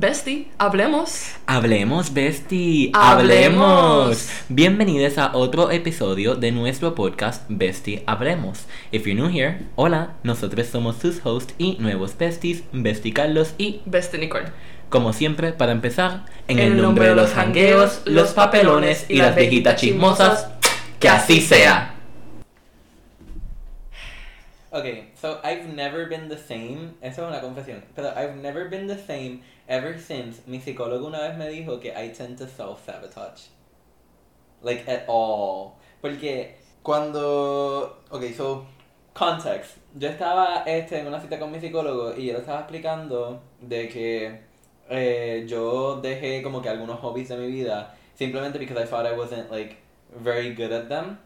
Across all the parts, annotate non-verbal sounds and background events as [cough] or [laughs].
Bestie, hablemos. Hablemos, Bestie. Hablemos. Bienvenidos a otro episodio de nuestro podcast Bestie Hablemos. If you're new here, hola, nosotros somos sus hosts y nuevos besties, Bestie Carlos y, Bestie Nicole. como siempre, para empezar, en el nombre de los jangueos, los papelones y las viejitas chismosas, que así sea. Okay, so I've never been the same. Eso es una confesión. Pero I've never been the same ever since mi psicólogo una vez me dijo que I tend to self-sabotage. Like, at all. Porque cuando. Okay, so. Context. Yo estaba este, en una cita con mi psicólogo y él estaba explicando de que eh, yo dejé como que algunos hobbies de mi vida simplemente because I thought I wasn't like very good at them.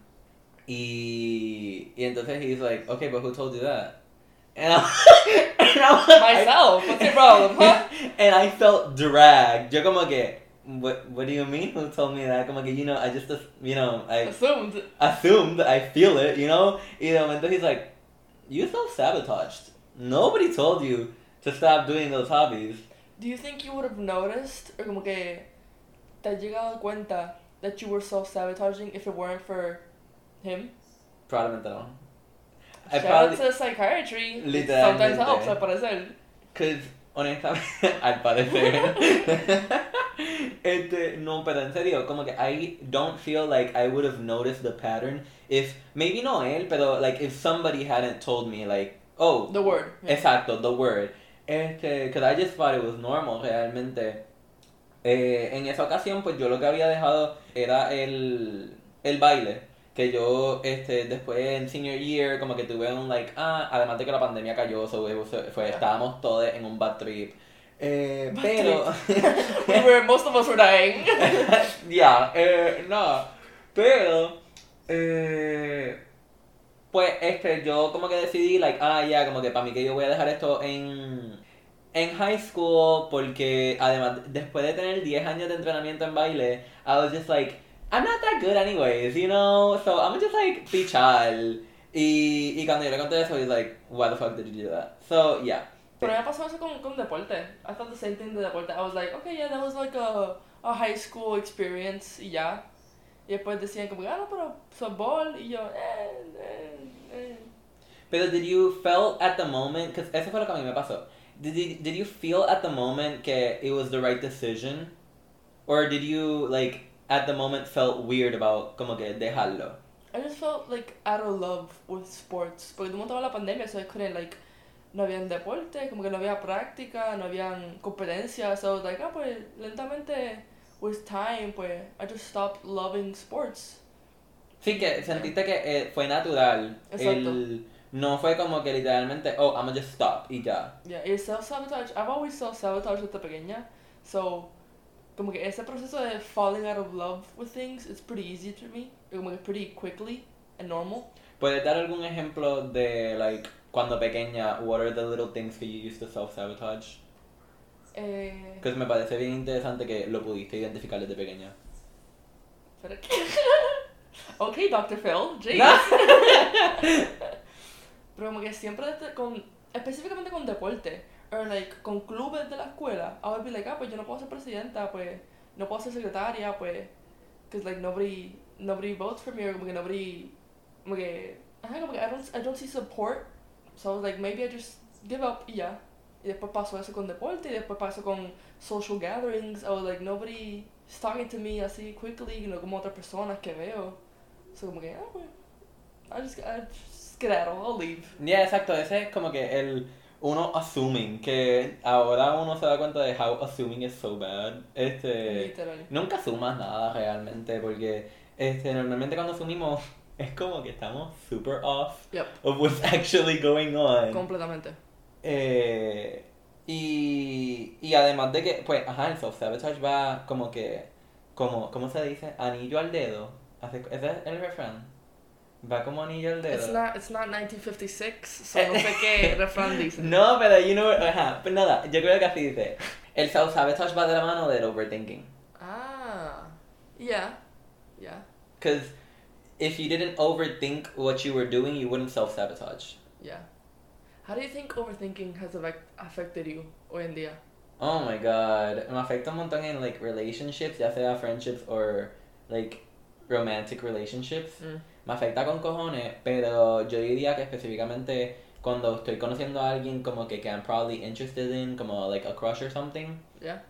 Y, y entonces he's like, okay, but who told you that? And I, [laughs] [laughs] and I- Myself, what's your problem, huh? [laughs] and I felt dragged. Yo como que, what, what do you mean? Who told me that? Como que, you know, I just, you know, I Assumed. assumed, I feel it, you know? Y de momento he's like, you self-sabotaged. Nobody told you to stop doing those hobbies. Do you think you would have noticed, or como que te has llegado cuenta that you were self-sabotaging if it weren't for him? Probably no. I Shout probably, out to psychiatry. Sometimes helps, al parecer. Cause, honestamente, [laughs] al parecer, este, no, pero en serio, como que I don't feel like I would have noticed the pattern if, maybe no él, pero like if somebody hadn't told me like, oh, The word. yeah. exacto, the word. Este, cause I just thought it was normal, realmente. Eh, en esa ocasión, pues yo lo que había dejado era el, el baile. Que yo, este, después en senior year, como que tuve un like, ah, además de que la pandemia cayó, so was- fue, estábamos todos en un bad trip. Eh, Bad pero, [laughs] we were, most of us were dying. [laughs] ya, eh, no, pero, eh, pues, este, yo como que decidí, like, ah, ya, como que para mí que yo voy a dejar esto en, en high school, porque además, después de tener 10 años de entrenamiento en baile, I was just like, I'm not that good anyways, you know, so I'm just like, pichal. Y, y cuando yo le conté eso, he's like, why the fuck did you do that? So, yeah. Pero me pasó eso con, con deporte. I thought the same thing de deporte. I was like, okay, yeah, that was like a, a high school experience y ya. Y después decían como, ah, no, pero softball. Y yo, eh, eh, eh. Pero did you feel at the moment, because eso fue lo que a mí me pasó. Did you, did you feel at the moment que it was the right decision? Or did you, like, at the moment felt weird about como que dejarlo? I just felt like out of love with sports. Porque momento estaba la pandemia, so I couldn't like, no había deporte, como que no había práctica, no habían competencias. So like, ah, pues lentamente, with time, pues I just stopped loving sports. Sí, que sentiste que eh, fue natural. Exacto. El, no fue como que literalmente, oh, I'm gonna just stop y ya. Yeah, y self-sabotage, I've always self-sabotage desde pequeña, so como que ese proceso de falling out of love with things is pretty easy to me, como que pretty quickly and normal. ¿Puedes dar algún ejemplo de, like, cuando pequeña, what are the little things que you used to self-sabotage? Eh, Que me parece bien interesante que lo pudiste identificar desde pequeña. espera que- [laughs] ok, Dr. Phil, jeez. No. [laughs] Pero como que siempre con, específicamente con deporte, or like con clubes de la escuela, I would be like, ah, pues yo no puedo ser presidenta, pues no puedo ser secretaria, pues, cause like nobody, nobody votes for me, or como que nobody, como que, ajá, como que I don't, I don't see support, so I was like, maybe I just give up y ya. Y después pasó eso con deporte, y después pasó con social gatherings, I was like, nobody is talking to me así quickly, no como otras personas que veo. So como que, ah, pues, I just, I just skedaddle, I'll leave. Ya, exacto, ese es como que el uno assuming, que ahora uno se da cuenta de how assuming is so bad. Este, nunca asumas nada realmente, porque este, normalmente cuando asumimos [laughs] es como que estamos super off Yep. of what's [laughs] actually going on. Completamente. Eh, y, y además de que, pues, ajá, el self-sabotage va como que, como, ¿cómo se dice? Anillo al dedo. ¿Ese es el refrán? Va como anillo al dedo. It's not, it's not 1956, so no sé qué [laughs] refrán dice. No, pero you know, ajá, pues nada, yo creo que así dice. El self-sabotage va de la mano del overthinking. Ah, yeah, yeah, Because if you didn't overthink what you were doing, you wouldn't self-sabotage. yeah. How do you think overthinking has affect, affected you hoy en día? Oh my god. Me afecta un montón en like relationships, ya sea friendships or like romantic relationships. Mm. Me afecta con cojones, pero yo diría que específicamente cuando estoy conociendo a alguien como que, que I'm probably interested in, como like a crush or something. Yeah.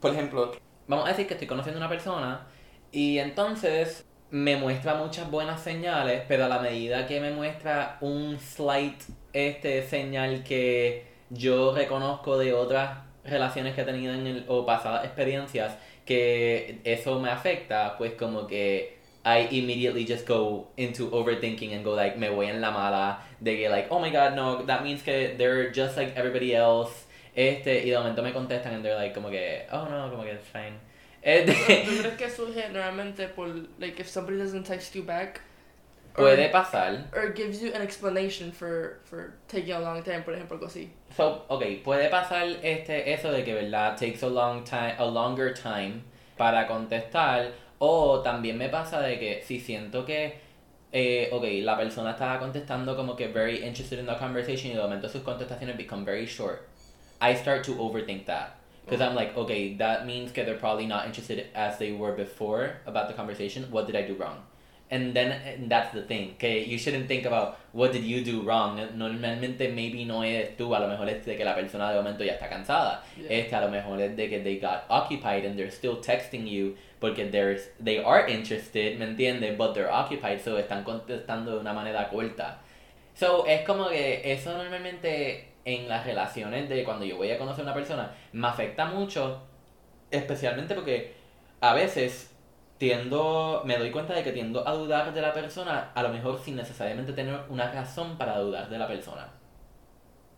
Por ejemplo, vamos a decir que estoy conociendo a una persona y entonces me muestra muchas buenas señales, pero a la medida que me muestra un slight este señal que yo reconozco de otras relaciones que he tenido en el, o pasadas experiencias que eso me afecta, pues como que I immediately just go into overthinking and go like me voy en la mala de que like oh my god no that means que they're just like everybody else este y de momento me contestan and they're like como que oh no como que it's fine [laughs] Este, ¿Tú crees que surge normalmente por, like, if somebody doesn't text you back? or- puede pasar Or gives you an explanation for, for taking a long time, por ejemplo, algo así. So, ok, puede pasar este, eso de que, ¿verdad? Takes a, long time, a longer time para contestar. O también me pasa de que si siento que, eh, ok, la persona estaba contestando como que very interested in the conversation y de momento sus contestaciones become very short. I start to overthink that. Because I'm like, okay, that means that they're probably not interested as they were before about the conversation. What did I do wrong? And then and that's the thing, que you shouldn't think about what did you do wrong. Normalmente maybe no es tú, a lo mejor es de que la persona de momento ya está cansada. Yeah. Este a lo mejor es de que they got occupied and they're still texting you porque there's, they are interested, ¿me entiendes? But they're occupied, so están contestando de una manera corta. So, es como que eso normalmente en las relaciones de cuando yo voy a conocer a una persona me afecta mucho, especialmente porque a veces tiendo, me doy cuenta de que tiendo a dudar de la persona, a lo mejor sin necesariamente tener una razón para dudar de la persona.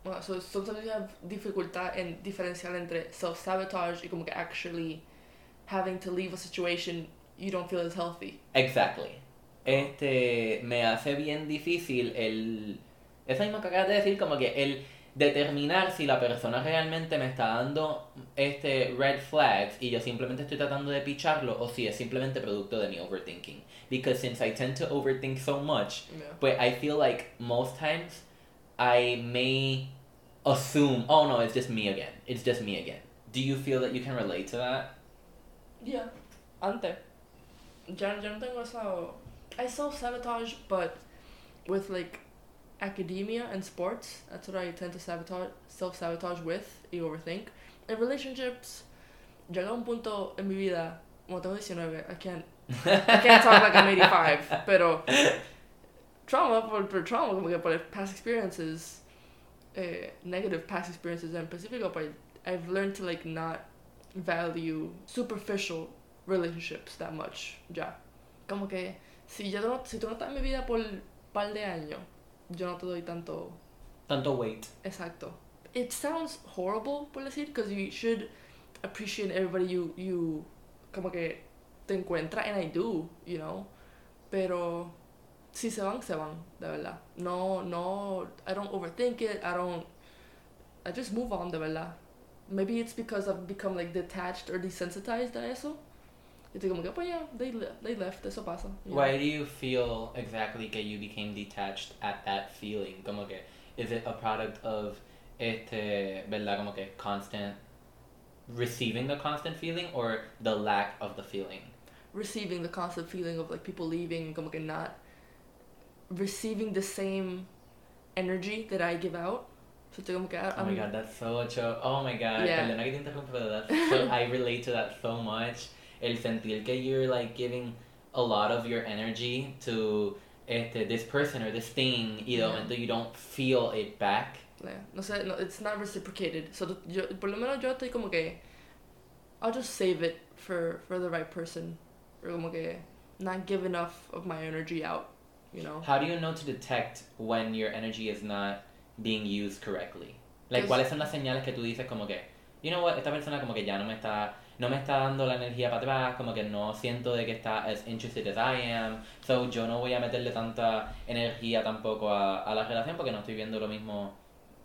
Well, so sometimes you have dificultad en diferenciar entre self-sabotage y como que actually having to leave a situation you don't feel is healthy. Exactly. Este, me hace bien difícil el... Eso mismo que acabas de decir, como que el determinar si la persona realmente me está dando este red flags y yo simplemente estoy tratando de picharlo o si es simplemente producto de mi overthinking. Because since I tend to overthink so much, Yeah. but I feel like most times I may assume, oh no, it's just me again. It's just me again. Do you feel that you can relate to that? Yeah. Antes. Ya, ya no tengo eso. I self-sabotage, but with like academia and sports, that's what I tend to sabotage, self-sabotage with y overthink. In relationships, llega un punto en mi vida, como tengo 19, I can't, I can't talk like I'm [laughs] 85, pero trauma por, por trauma, como que por past experiences, eh, negative past experiences en específico, but I've learned to like not value superficial relationships that much ya. Como que si yo no, si tú no estás en mi vida por par de años, yo no te doy tanto Tanto weight. exacto. It sounds horrible por decir, because you should appreciate everybody you you como que te encuentra and I do, you know. Pero si se van, se van, de verdad. No, no, I don't overthink it. I don't. I just move on, de verdad. Maybe it's because I've become like detached or desensitized a eso. Y estoy como que, pues yeah, they, le- they left, pasa. you know. Why do you feel exactly que you became detached at that feeling? Como que, is it a product of este, verdad, como que constant receiving the constant feeling or the lack of the feeling? Receiving the constant feeling of like people leaving, como que not receiving the same energy that I give out. So estoy como que, ah, Oh my god, that's so cho- Oh my god, Yeah. perdona que te interrumpa, that's so, I relate to that so much. El sentir que you're like giving a lot of your energy to este, this person or this thing y de Yeah. momento you don't feel it back. Yeah, no sé, no, it's not reciprocated. So yo, por lo menos yo estoy como que I'll just save it for for the right person. Or como que not give enough of my energy out, you know. How do you know to detect when your energy is not being used correctly? Like, ¿cuáles son las señales que tú dices como que, you know what, esta persona como que ya no me está, no me está dando la energía para atrás, como que no siento de que está as interested as I am, so yo no voy a meterle tanta energía tampoco a, a la relación porque no estoy viendo lo mismo.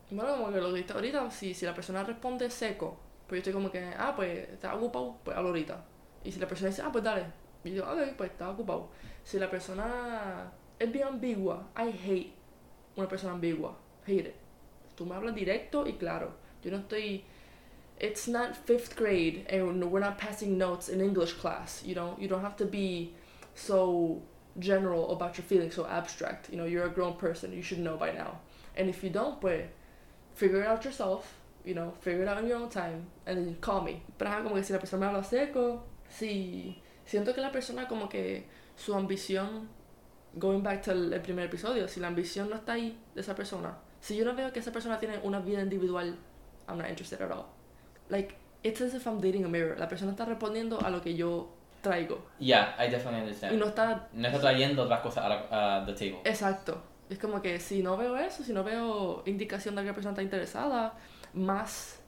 Bueno, como que lo que dijiste ahorita, si, si la persona responde seco, pues yo estoy como que, ah, pues está ocupado, pues hablo ahorita. Y si la persona dice, ah, pues dale. Y yo, ok, pues está ocupado. Si la persona es bien ambigua, I hate una persona ambigua. Hate. Tú me hablas directo y claro. Yo no estoy it's not fifth grade and we're not passing notes in English class. You know, you don't have to be so general about your feelings, so abstract. You know, you're a grown person. You should know by now. And if you don't, pues, figure it out yourself. You know, figure it out in your own time, and then call me. Pero como que si la persona me habla seco, si siento que la persona como que su ambición, going back to el, el primer episodio, si la ambición no está ahí de esa persona, si yo no veo que esa persona tiene una vida individual, I'm not interested at all. Like, it's as if I'm dating a mirror. La persona está respondiendo a lo que yo traigo. Yeah, I definitely Y understand. no está No está trayendo otras cosas a la a the table. Exacto. Es como que si no veo eso, si no veo indicación de que la persona está interesada más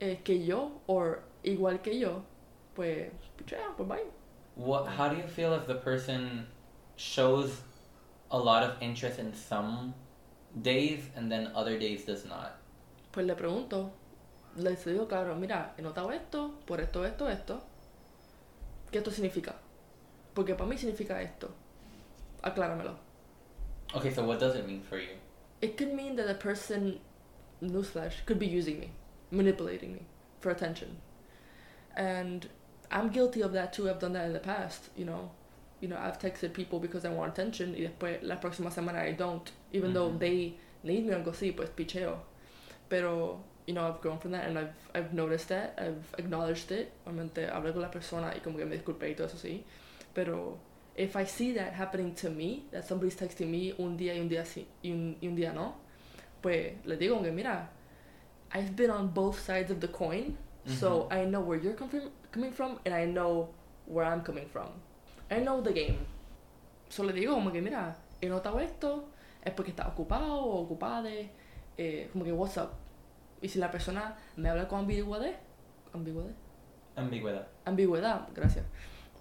eh, que yo o igual que yo, pues, pichea, pues bye. What? How do you feel if the person shows a lot of interest in some days and then other days does not? Pues le pregunto, le digo, claro, mira, he notado esto, por esto, esto, esto. ¿Qué esto significa? Porque para mí significa esto. Acláramelo. Okay, so what does it mean for you? It could mean that the person, newsflash, could be using me, manipulating me for attention. And I'm guilty of that too. I've done that in the past, you know. You know, I've texted people because I want attention y después la próxima semana I don't. Even though Mhm. they need me, algo así, pues picheo. Pero, you know, I've grown from that and I've, I've noticed that. I've acknowledged it. Obviamente hablé con la persona y como que me disculpé y todo eso sí. Pero if I see that happening to me, that somebody's texting me un día y un día sí y un, y un día no, pues le digo como que mira, I've been on both sides of the coin, so I know where you're com- coming from and I know where I'm coming from. I know the game. So le digo como que mira, he notado esto, es porque está ocupado o ocupada, eh, como que what's up. Y si la persona me habla con ambigüedad, ambigüedad, Ambigüedad. ambigüedad, gracias.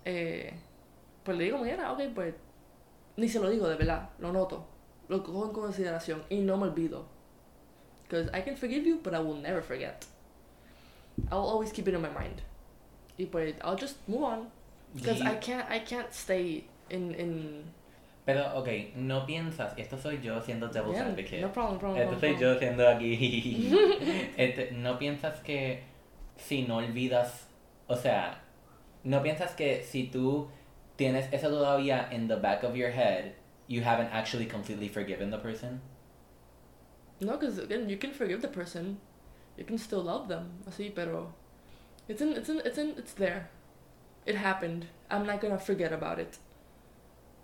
Eh, pues le digo, mira, ok, pues ni se lo digo de verdad, lo noto, lo cojo en consideración y no me olvido. Because I can forgive you, but I will never forget. I'll always keep it in my mind. Y pues I'll just move on. Because I can't, I can't stay in, in... Pero, ok, no piensas, esto soy yo siendo devil's Yeah, advocate. no problem, problem. Esto no soy yo siendo aquí. [laughs] Este, no piensas que si no olvidas, o sea, no piensas que si tú tienes eso todavía in the back of your head, you haven't actually completely forgiven the person? No, because again, you can forgive the person, you can still love them, así, pero it's in, it's in, it's in, it's there. It happened. I'm not gonna forget about it.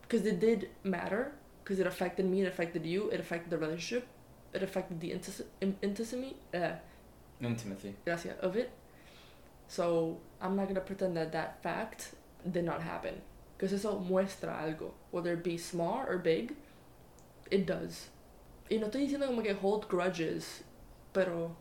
Because it did matter. Because it affected me. It affected you. It affected the relationship. It affected the intis- in- intimacy. Uh, Intimacy. gracias of it. So I'm not gonna pretend that that fact did not happen. Because eso muestra algo, whether it be small or big, it does. Y no estoy diciendo como que hold grudges, pero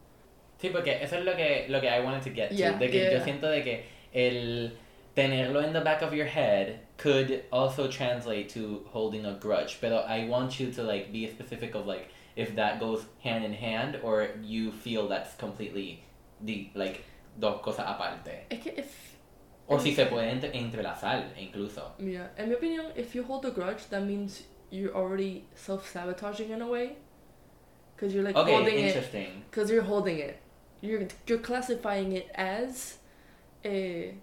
Sí, porque eso es lo que, lo que I wanted to get to. Yeah, de que yo yeah. siento de que el tenerlo in the back of your head could also translate to holding a grudge. But I want you to like be specific of like if that goes hand in hand or you feel that's completely the like dos cosas aparte. es que if O si se puede entre- entrelazar incluso. yeah, in my opinion, if you hold a grudge, that means you're already self sabotaging in a way, because you're like Okay, holding it. interesting. Because you're holding it. You're you're classifying it as a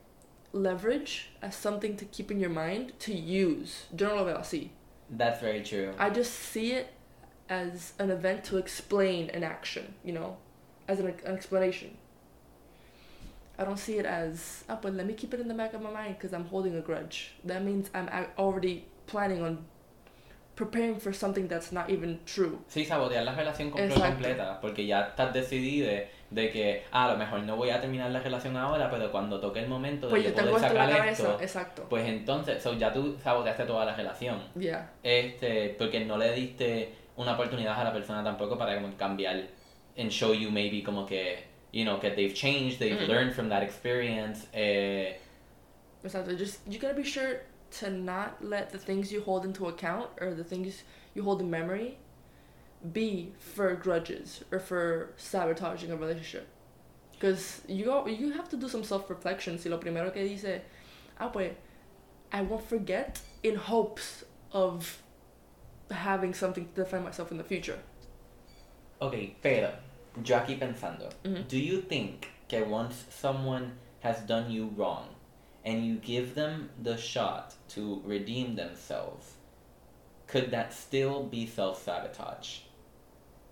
leverage, as something to keep in your mind to use. Yo no lo veo así. That's very true. I just see it as an event to explain an action, you know, as an, an explanation. I don't see it as, ah, but let me keep it in the back of my mind because I'm holding a grudge. That means I'm already planning on preparing for something that's not even true. Sí, sabotear la relación compl- Exacto. completa, porque ya estás decidido de que ah, a lo mejor no voy a terminar la relación ahora, pero cuando toque el momento de Pues yo poder sacar esto, exacto. pues entonces, so, ya tú saboteaste toda la relación. Yeah. Este, porque no le diste una oportunidad a la persona tampoco para como cambiar and show you maybe como que, you know, que they've changed, they've Mm. learned from that experience. Eh, Exactly. Just you gotta be sure to not let the things you hold into account or the things you hold in memory be for grudges or for sabotaging a relationship. Because you go, you have to do some self reflection. Si lo primero que dice, ah pues, I won't forget in hopes of having something to define myself in the future. ok, pero yo aquí pensando, Mhm. do you think que once someone has done you wrong and you give them the shot to redeem themselves, could that still be self sabotage?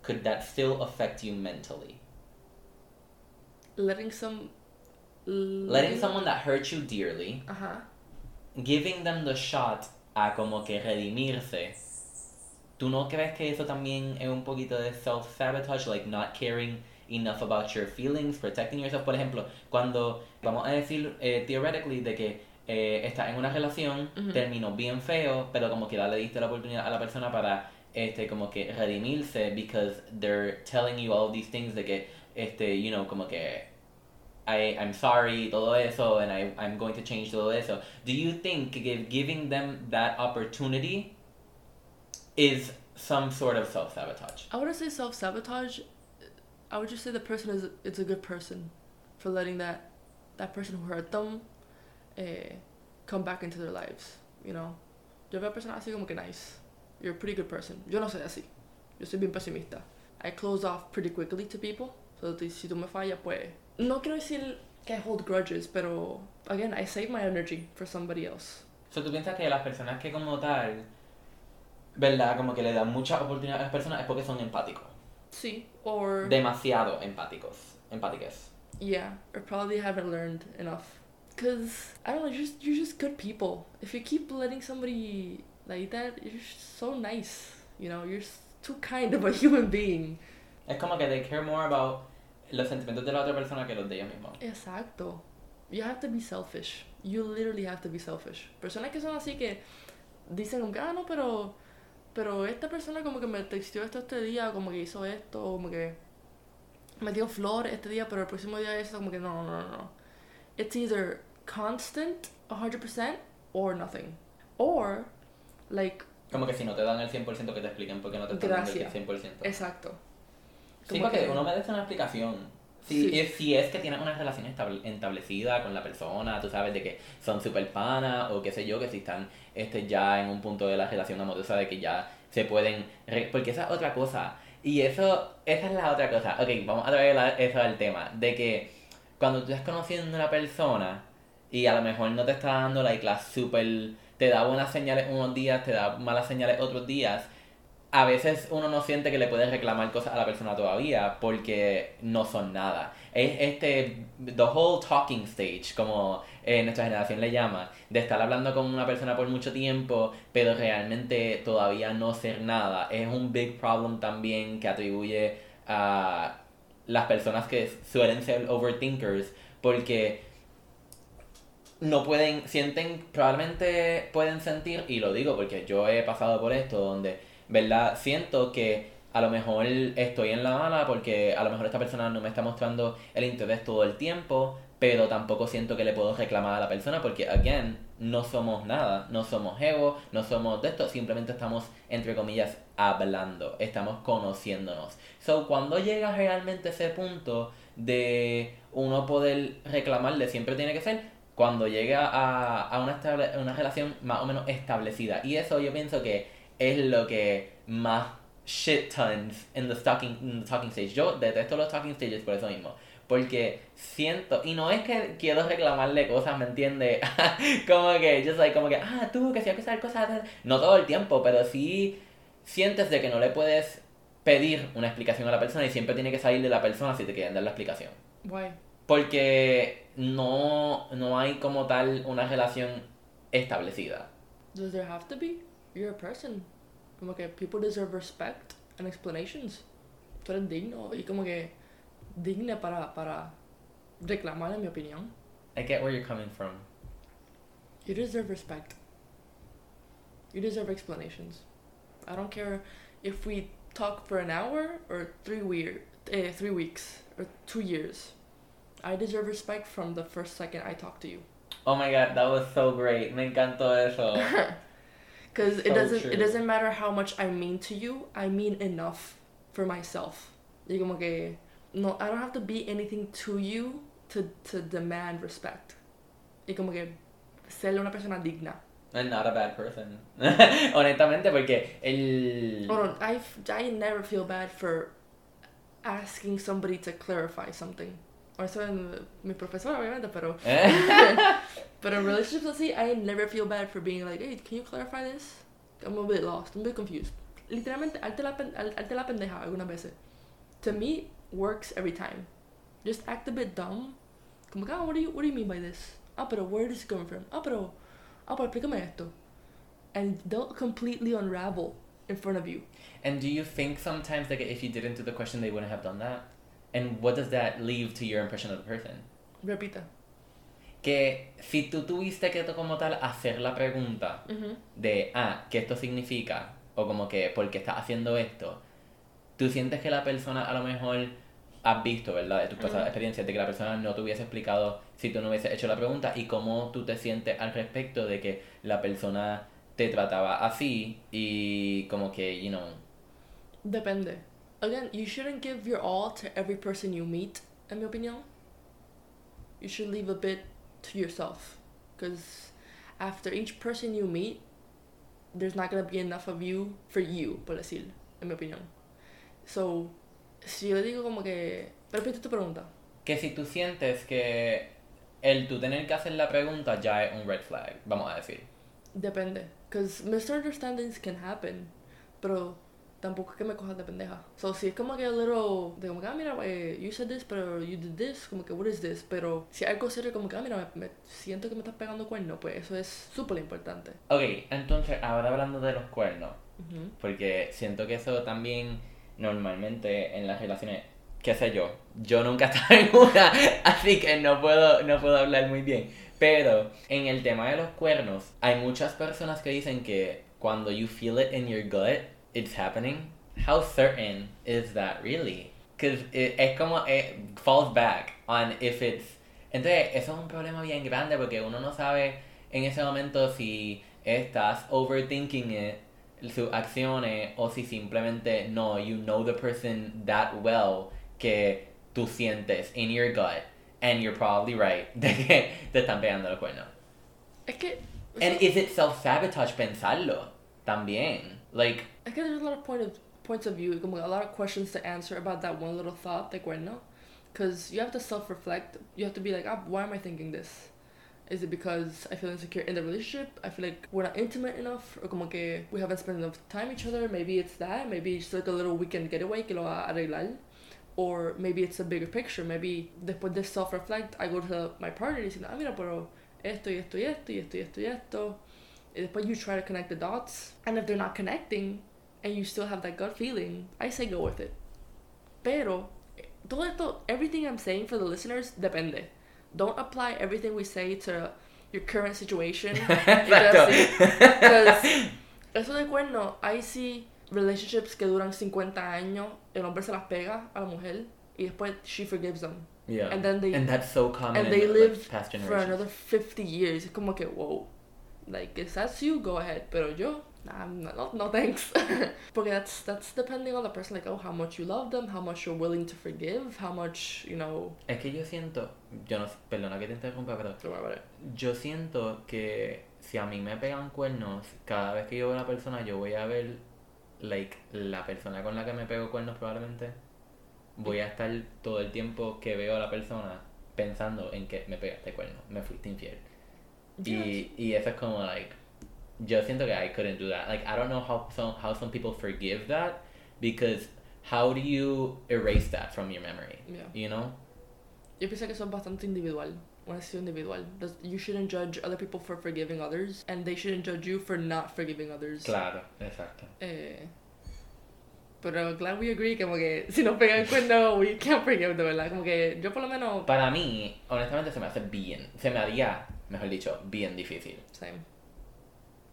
Could that still affect you mentally? Letting some. Letting someone that hurt you dearly, Ajá. giving them the shot a como que redimirse. ¿Tú no crees que eso también es un poquito de self-sabotage? Like not caring enough about your feelings, protecting yourself. Por ejemplo, cuando vamos a decir eh, theoretically de que eh, estás en una relación, terminó bien feo, pero como que ya le diste la oportunidad a la persona para este como que redimirse because they're telling you all these things de que este you know como que I, I'm sorry, todo eso, and I, I'm going to change todo eso. Do you think que giving them that opportunity is some sort of self sabotage? I wouldn't say self sabotage. I would just say the person is it's a good person for letting that that person who hurt them eh, come back into their lives. You know, yo veo a personas así como que nice. You're a pretty good person. Yo no soy así. Yo soy bien pesimista. I close off pretty quickly to people. So ti- si tú me fallas, pues no quiero decir que I hold grudges, pero again I save my energy for somebody else. So, ¿Tú piensas que las personas que como tal, verdad, como que le dan muchas oportunidades a las personas es porque son empáticos? Sí, or Demasiado empáticos, empáticas. Yeah, or probably haven't learned enough. Cause I don't know, you're just, you're just good people. If you keep letting somebody like that, you're just so nice. You know, you're too kind of a human being. Es como que they care more about los sentimientos de la otra persona que los de ellos mismos. Exacto. You have to be selfish. You literally have to be selfish. Personas que son así que dicen como que, ah, no, pero, pero esta persona como que me texteó esto este día, como que hizo esto, como que me dio flores este día, pero el próximo día eso, como que no, no, no, no. It's either constant, 100%, or nothing. Or, like, Como que si no te dan el 100% que te expliquen por qué no te están dando el Gracias. 100%. exacto. Sí, Como porque que- uno merece una explicación. Si, Sí. es, si es que tienes una relación estable- establecida con la persona, tú sabes de que son super panas o qué sé yo, que si están este, ya en un punto de la relación amorosa de que ya se pueden... re- porque esa es otra cosa. Y eso, esa es la otra cosa. Ok, vamos a traer eso al tema. De que cuando tú estás conociendo a una persona y a lo mejor no te está dando like, la super... Te da buenas señales unos días, te da malas señales otros días a veces uno no siente que le puede reclamar cosas a la persona todavía porque no son nada. Es este, the whole talking stage, como eh, nuestra generación le llama, de estar hablando con una persona por mucho tiempo, pero realmente todavía no ser nada. Es un big problem también que atribuye a las personas que suelen ser overthinkers porque no pueden, sienten, probablemente pueden sentir, y lo digo porque yo he pasado por esto, donde, ¿verdad? Siento que a lo mejor estoy en la mala porque a lo mejor esta persona no me está mostrando el interés todo el tiempo, pero tampoco siento que le puedo reclamar a la persona porque, again, no somos nada, no somos ego, no somos de esto, simplemente estamos, entre comillas, hablando, estamos conociéndonos. So, cuando llega realmente ese punto de uno poder reclamarle, siempre tiene que ser cuando llega a, a una, estable- una relación más o menos establecida. Y eso yo pienso que es lo que más shit tons en the talking, in the talking stage. Yo detesto los talking stages por eso mismo. Porque siento, y no es que quiero reclamarle cosas, ¿me entiendes? [laughs] como que, yo soy como que, ah, tú, que si hay que cosas, no todo el tiempo, pero sí sientes de que no le puedes pedir una explicación a la persona y siempre tiene que salir de la persona si te quieren dar la explicación. Why? Porque no, no hay como tal una relación establecida. Does there have to be? You're a person. Como que people deserve respect and explanations. Tú eres digno y como que digna para, para reclamar, en mi opinión. I get where you're coming from. You deserve respect. You deserve explanations. I don't care if we talk for an hour or three weir- eh, three weeks or two years. I deserve respect from the first second I talk to you. Oh my god, that was so great. Me encantó eso. [laughs] Because it doesn't it doesn't matter how much I mean to you. I mean enough for myself. Y como que no, I don't have to be anything to you to to demand respect. Y como que ser una persona digna. I'm not a bad person. [laughs] Honestamente, porque el... Oh no, I I never feel bad for asking somebody to clarify something. O eso en mi profesora, obviamente, pero. [laughs] [laughs] But in relationships let's see, I never feel bad for being like, hey, can you clarify this? I'm a bit lost, I'm a bit confused. Literalmente, arte la, pen, al- arte la pendeja algunas veces. To me, works every time. Just act a bit dumb. Como que, ah, what do you, what do you mean by this? Ah, pero where is it coming from? Ah, pero, ah, pero explícame esto. And they'll completely unravel in front of you. And do you think sometimes like if you didn't do the question they wouldn't have done that? And what does that leave to your impression of the person? Repita. Que si tú tuviste que como tal hacer la pregunta Mhm. de, ah, ¿qué esto significa? O como que, ¿por qué estás haciendo esto? Tú sientes que la persona a lo mejor has visto, ¿verdad? De tus pasadas Ujú. experiencias, de que la persona no te hubiese explicado si tú no hubieses hecho la pregunta y cómo tú te sientes al respecto de que la persona te trataba así y como que, you know, Depende. Again, you shouldn't give your all to every person you meet, en mi opinión. You should leave a bit to yourself. Because after each person you meet, there's not to be enough of you for you, por decir, en mi opinión. So, si yo le digo como que... Repite tu pregunta. que si tú sientes que el tú tener que hacer la pregunta ya es un red flag, vamos a decir. Depende. Because misunderstandings can happen. Pero tampoco es que me cojas de pendeja. So, si es como que a little... De como que, ah, mira, eh, you said this, pero you did this. Como que, what is this? Pero si algo serio como que, ah, mira, me, me siento que me estás pegando cuerno, pues eso es súper importante. Ok, entonces ahora hablando de los cuernos, Ujú. porque siento que eso también normalmente en las relaciones, qué sé yo, yo nunca [laughs] he estado en una, así que no puedo, no puedo hablar muy bien. Pero en el tema de los cuernos, hay muchas personas que dicen que cuando you feel it in your gut, it's happening. How certain is that really? Because it, es como, it falls back on if it's... Entonces, eso es un problema bien grande porque uno no sabe en ese momento si estás overthinking it, sus acciones, o si simplemente no, you know the person that well que tú sientes in your gut, and you're probably right, [laughs] de que te están pegando los cuernos. Es que... And is it self-sabotage pensarlo? También. Like, Es que there's a lot of point of, points of view, a lot of questions to answer about that one little thought de cuerno. Because you have to self-reflect. You have to be like, ah, why am I thinking this? Is it because I feel insecure in the relationship? I feel like we're not intimate enough? Or como que we haven't spent enough time each other? Maybe it's that. Maybe it's like a little weekend getaway que lo va a arreglar. Or maybe it's a bigger picture. Maybe después de self-reflect, I go to my partner y digo, ah, mira, pero esto y esto y esto y esto y esto y esto. Después you try to connect the dots. And if they're not connecting, and you still have that gut feeling, I say go with it. Pero, todo esto, everything I'm saying for the listeners, depende. Don't apply everything we say to your current situation. [laughs] [laughs] Because eso de cuerno, I see relationships que duran 50 años, el hombre se las pega a la mujer y después she forgives them. yeah. And then they and that's so common and they like, live past for generations. another 50 years. Como que, wow. Like, if that's you, go ahead. Pero yo, no, no, no thanks. [laughs] Porque that's, that's depending on the person. Like, oh, how much you love them, how much you're willing to forgive, how much, you know, Es que yo siento, yo no, perdona que te interrumpa, pero yo siento que si a mí me pegan cuernos, cada vez que yo veo a una persona, yo voy a ver, like, la persona con la que me pego cuernos probablemente, voy a estar todo el tiempo que veo a la persona pensando en que me pegaste cuerno, me fuiste infiel. Y, y eso es como, like, yo siento que I couldn't do that. Like, I don't know how some, how some people forgive that, because how do you erase that from your memory? Yeah. You know? Yo pienso que eso es bastante individual. Una decisión individual. You shouldn't judge other people for forgiving others, and they shouldn't judge you for not forgiving others. Claro, exacto. Eh, pero glad we agree como que si nos pegan cuerno, we can't forgive, de verdad. Como que yo por lo menos... Para mí, honestamente, se me hace bien. Se me haría, mejor dicho, bien difícil. Same.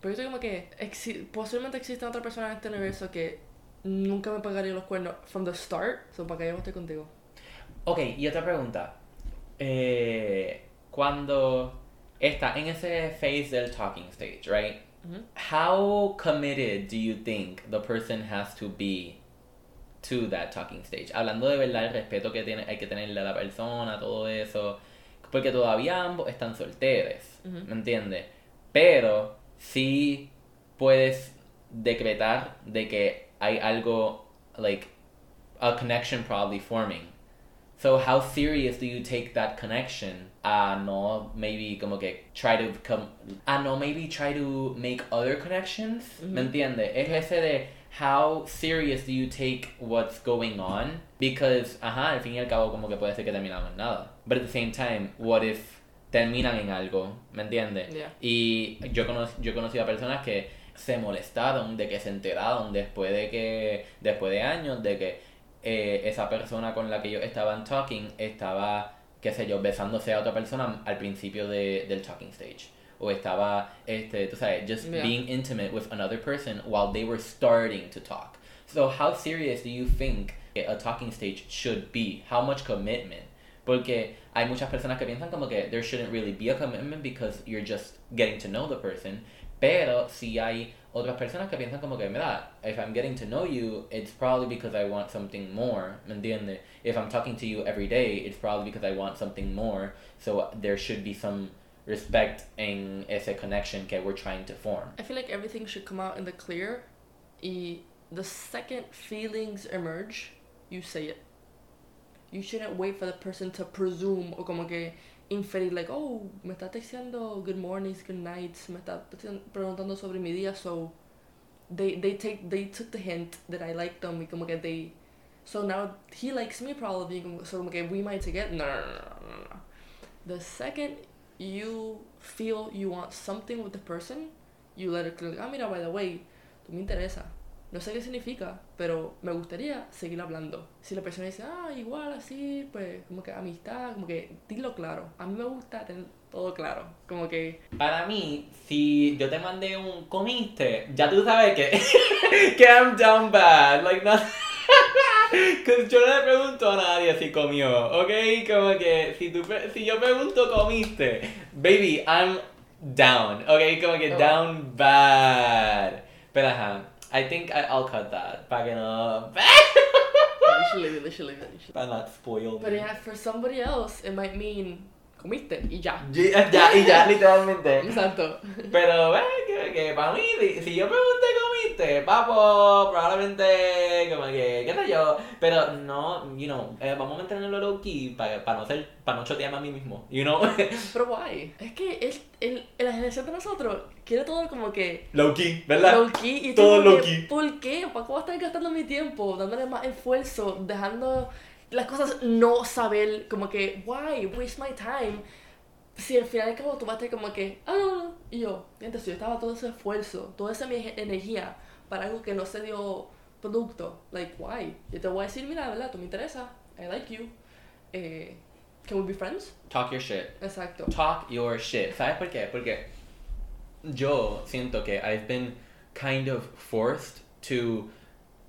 Pero yo estoy como que exi- posiblemente existe otra persona en este universo que nunca me pagaría los cuernos from the start, so para que yo esté contigo. Ok, y otra pregunta. Eh, cuando está en ese phase del talking stage, right? How committed do you think the person has to be to that talking stage? Hablando de verdad el respeto que tiene, hay que tenerle a la persona, todo eso. Porque todavía ambos están solteros. ¿me entiendes? Pero sí puedes decretar de que hay algo, like, a connection probably forming. So how serious do you take that connection? A no maybe como que try to come a no maybe try to make other connections. ¿Me entiendes? Es ese de how serious do you take what's going on? Because, ajá, al fin y al cabo como que puede ser que terminaron en nada. But at the same time, what if terminan en algo? ¿Me entiendes? Yeah. Y yo, cono yo he conocido a personas que se molestaron de que se enteraron después de que, después de años, de que eh, esa persona con la que ellos estaban talking estaba, qué sé yo, besándose a otra persona al principio de, del talking stage. O estaba, este, tú sabes, just Yeah. being intimate with another person while they were starting to talk. So how serious do you think a talking stage should be? How much commitment? Porque hay muchas personas que piensan como que there shouldn't really be a commitment because you're just getting to know the person. Pero si hay otras personas que piensan como que, mira, if I'm getting to know you, it's probably because I want something more, ¿me entiendes? If I'm talking to you every day, it's probably because I want something more. So there should be some respect en ese connection que we're trying to form. I feel like everything should come out in the clear. Y the second feelings emerge, you say it. You shouldn't wait for the person to presume o como que inferir like, oh, me está texteando good mornings, good nights, me está preguntando sobre mi día, so they they take they took the hint that I like them y como que they so now he likes me probably so como que we might. No, no, no, no, no, no. The second you feel you want something with the person, you let it clear. Ah, mira, by the way, tú me interesa. No sé qué significa, pero me gustaría seguir hablando. Si la persona dice, ah, igual, así, pues, como que amistad, como que dilo claro. A mí me gusta tener todo claro. Como que, Para mí, si yo te mandé un comiste, ya tú sabes que, [laughs] que I'm down bad. Like, no. [laughs] Because yo no le pregunto a nadie si comió, ¿ok? Como que si, tú, si yo pregunto comiste, baby, I'm down, ¿ok? Como que Oh. down bad. Pero ajá, I think I, I'll cut that. Para que no. [laughs] you should leave it, you should leave it, should- Para not spoil But yeah, for somebody else, it might mean comiste y ya. Ya, ya, y ya, [laughs] literalmente. Exacto. Pero, ve, que, que para mí, si, yo pregunté comiste, papo, probablemente, como que, qué sé yo. Pero no, you know, eh, vamos a mantenerlo low key para no ser, para no chotearme a mí mismo, you know. [laughs] Pero guay. Es que el, el, la generación de nosotros quiere todo como que low key, ¿verdad? low key y Todo low que, key. ¿Por qué? ¿Para a estar gastando mi tiempo? Dándole más esfuerzo, dejando las cosas no saber, como que, why waste my time? Si al final y al cabo tú vas a estar como que, ah, no, no. Y yo, si yo estaba todo ese esfuerzo, toda esa mi energía para algo que no se dio producto, like, why? Yo te voy a decir, mira, ¿verdad? Tú me interesa, I like you. Eh, can we be friends? Talk your shit. Exacto. Talk your shit. ¿Sabes por qué? Porque yo siento que I've been kind of forced to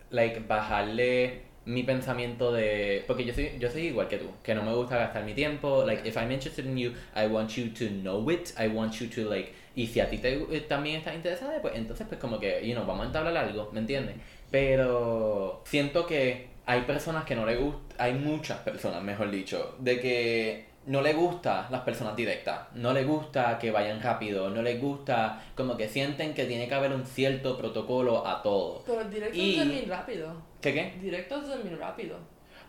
like bajarle mi pensamiento de porque yo soy yo soy igual que tú que no me gusta gastar mi tiempo like if I'm interested in you I want you to know it I want you to like y si a ti te, eh, también estás interesada pues entonces pues como que you know vamos a entablar algo ¿me entiendes? pero siento que hay personas que no le gusta hay muchas personas mejor dicho de que no le gusta las personas directas, no le gusta que vayan rápido, no le gusta como que sienten que tiene que haber un cierto protocolo a todo. Pero directo Y- es terminar rápido. ¿Qué qué? Directo es terminar rápido.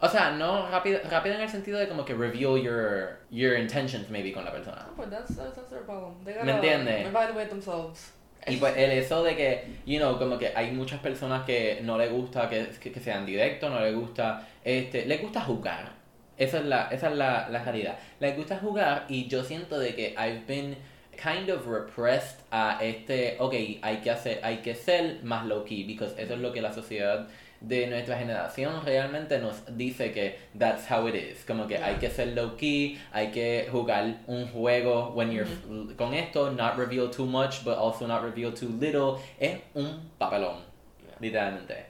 O sea, no rápido, rápido en el sentido de como que reveal your, your intentions maybe con la persona. Ah, pues that's, that's, that's their problem. They ¿Me gotta entiendes? Evaluate themselves. Y pues el eso de que, you know, como que hay muchas personas que no le gusta que, que, que sean directos, no le gusta, este, le gusta jugar. Esa es la, esa es la, la realidad. Le gusta jugar y yo siento de que I've been kind of repressed a este, ok, hay que hacer, hay que ser más low key, because eso es lo que la sociedad de nuestra generación realmente nos dice que that's how it is, como que hay que ser low key, hay que jugar un juego when you're con esto, not reveal too much but also not reveal too little, es un papelón, Yeah. literalmente.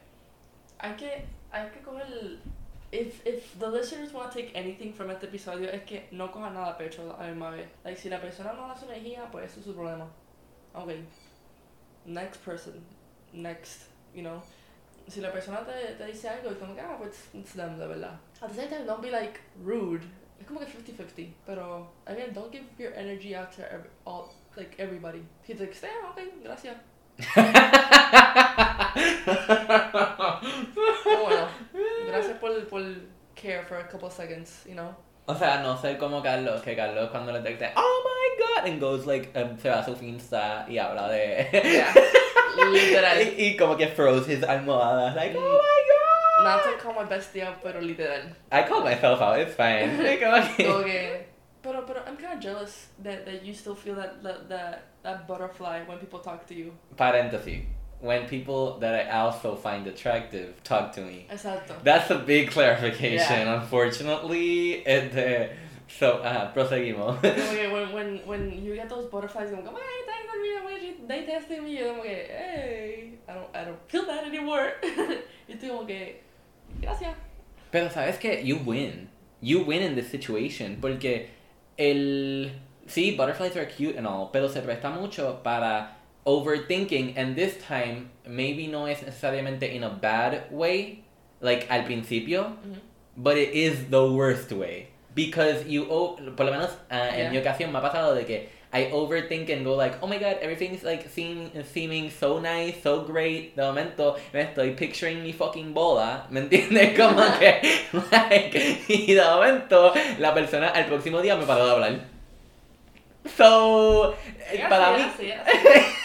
Hay que, hay que coger. If, if the listeners want to take anything from este episodio, es que no cojan nada a pecho a la misma vez. Like, si la persona no da su energía, pues eso es su problema. Ok. Next person. Next. You know. Si la persona te, te dice algo, es como que, ah, pues it's them, de verdad. At the same time, don't be like rude. Es como que 50-50. Pero, again, don't give your energy out to every, all, like everybody. Si te dice, ah, ok, gracias. [laughs] Pero bueno, gracias por, por care for a couple seconds, you know? O sea, no ser como Carlos, que Carlos cuando le detecte, oh my god, and goes like, um, se va a su Finsta y habla de... Yeah. [laughs] Literal. y, y como que throws his almohadas, like, oh my god. Not to call my bestie out, pero literal. I call myself out, it's fine. [laughs] Como que- Como que, pero, pero I'm kind of jealous that, that you still feel that, that, that, that butterfly when people talk to you. Paréntesis. When people that I also find attractive talk to me. Exacto. That's a big clarification, Yeah. unfortunately. Este, so, ajá, proseguimos. Que [laughs] when, when, when you get those butterflies, como, como, hey, they tested me, yo como que, hey, I don't, I don't feel that anymore. [laughs] y estoy como que, gracias. Pero sabes que you win. You win in this situation porque el sí, butterflies are cute and all, pero se presta mucho para overthinking and this time maybe no es necesariamente in a bad way, like al principio, but it is the worst way because you o- por lo menos en Yeah. mi ocasión me ha pasado de que I overthink and go like, oh my god, everything's like seem, seeming so nice, so great. De momento me estoy picturing mi fucking boda, ¿me entiendes? [laughs] Como que, like, [laughs] y de momento la persona al próximo día me paró de hablar. So, para mí, sí. [laughs]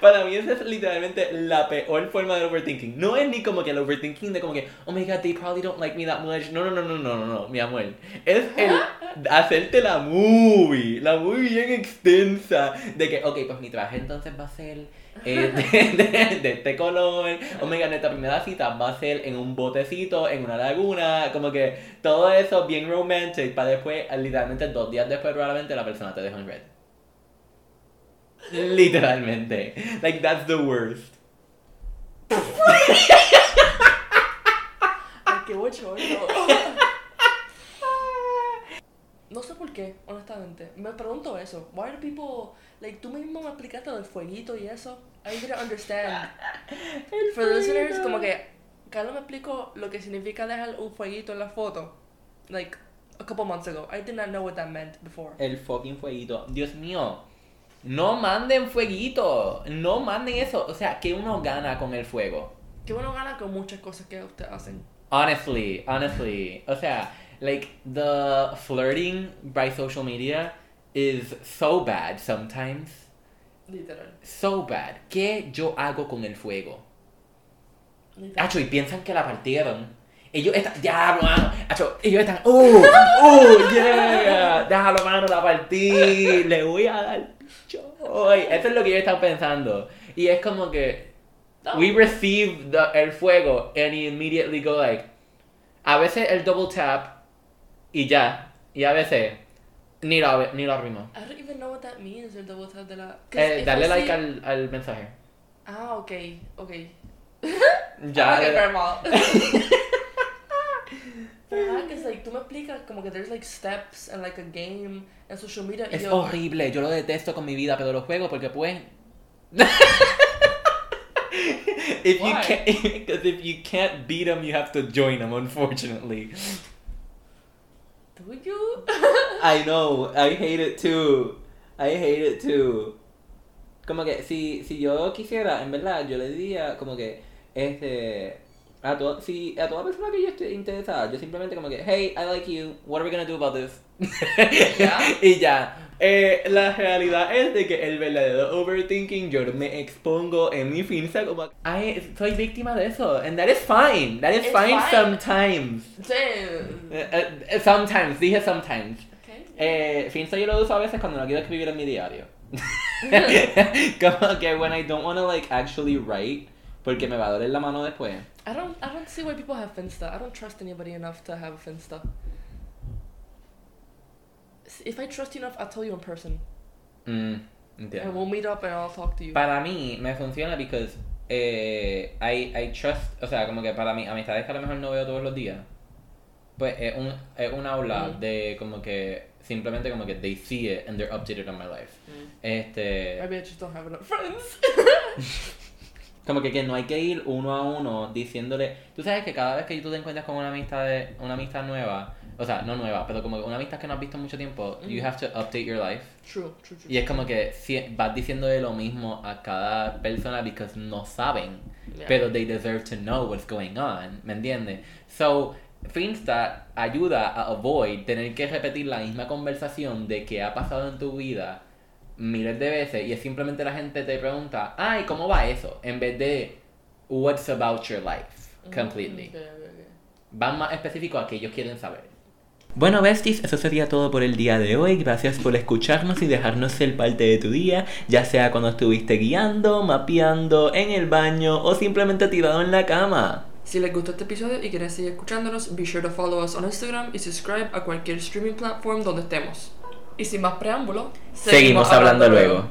para mí esa es literalmente la peor forma del overthinking. No es ni como que el overthinking de como que, oh my god, they probably don't like me that much. No, no, no, no, no, no, no, mi amor. Es el [laughs] hacerte la movie, la movie bien extensa. De que, ok, pues mi traje entonces va a ser eh, [laughs] de, de- de este color. Oh my god, nuestra primera cita va a ser en un botecito, en una laguna. Como que todo eso bien romantic. Para después, literalmente dos días después, probablemente la persona te deja en red. Literalmente. Like, that's the worst. Ay, qué bochorno. No sé por qué, honestamente. Me pregunto eso. Why do people, like, tú mismo me explicaste del fueguito y eso. I didn't understand. For the listeners, como que Carlos me explicó lo que significa dejar un fueguito en la foto. Like, a couple months ago. I did not know what that meant before. El fucking fueguito. Dios mío. No manden fueguito. No manden eso. O sea, ¿qué uno gana con el fuego? Que uno gana con muchas cosas que ustedes hacen. Honestly, honestly. O sea, like the flirting by social media is so bad sometimes. Literal. So bad. ¿Qué yo hago con el fuego? Literal. Acho, y piensan que la partieron. Ellos están, diablo, mano. Acho, ellos están, uh, uh, yeah. [laughs] Déjalo, mano, la partí. Le voy a dar joy. Eso es lo que ellos están pensando. Y es como que, we receive the, el fuego and immediately go like, a veces el double tap y ya. Y a veces, ni lo, ni lo abrimos. I don't even know what that means, el double tap de la... Eh, darle like see- al, al mensaje. Ah, ok, ok. Ya. [laughs] Grandma. [laughs] Ajá, que es like, tú me explicas como que there's like steps and like a game en social media. y Es yo, horrible, yo lo detesto con mi vida, pero lo juego porque pues. [laughs] if you Why? can't, [laughs] because if you can't beat them, you have to join them. Unfortunately, Do you? [laughs] I know, I hate it too. I hate it too. Como que si, si yo quisiera, en verdad, yo le diría como que este a to, si a toda persona que yo esté interesada, yo simplemente como que, hey, I like you, what are we gonna do about this? [laughs] Ya. [laughs] y ya. Eh, la realidad es de que el verdadero overthinking yo me expongo en mi finza como ay soy víctima de eso and that is fine that is fine, fine. sometimes Sí. Eh, eh, sometimes dije sometimes Okay. eh, finza yo lo uso a veces cuando no quiero escribir en mi diario [laughs] como que when I don't want to like actually write porque me va a doler la mano después I don't I don't see why people have Finsta. I don't trust anybody enough to have a Finsta. If I trust you enough, I'll tell you in person. mm, entiendo. And we'll meet up and I'll talk to you. Para mí me funciona because eh, I, I trust, o sea, como que para mí, amistades que a lo mejor no veo todos los días, pues es un, es un aula Ujú. de como que simplemente como que they see it and they're updated on my life. Mm. Este, Maybe I just don't have enough friends. [laughs] [laughs] como que, que no hay que ir uno a uno diciéndole, tú sabes que cada vez que tú te encuentras con una amistad de, una amistad nueva, o sea, no nueva, pero como una amistad que no has visto mucho tiempo, you Ujú. have to update your life. True, true, true. Y es como que si- vas diciéndole lo mismo a cada persona because no saben. Yeah. Pero they deserve to know what's going on, ¿me entiendes? So, Finsta ayuda a avoid tener que repetir la misma conversación de que ha pasado en tu vida miles de veces y es simplemente la gente te pregunta, ay, ¿cómo va eso? En vez de, what's about your life? Completely. Mm, ok. Van más específicos a que ellos quieren saber. Bueno, besties, eso sería todo por el día de hoy. Gracias por escucharnos y dejarnos ser parte de tu día, ya sea cuando estuviste guiando, mapeando, en el baño o simplemente tirado en la cama. Si les gustó este episodio y quieren seguir escuchándonos, be sure to follow us on Instagram y subscribe a cualquier streaming platform donde estemos. Y sin más preámbulo, Seguimos hablando luego.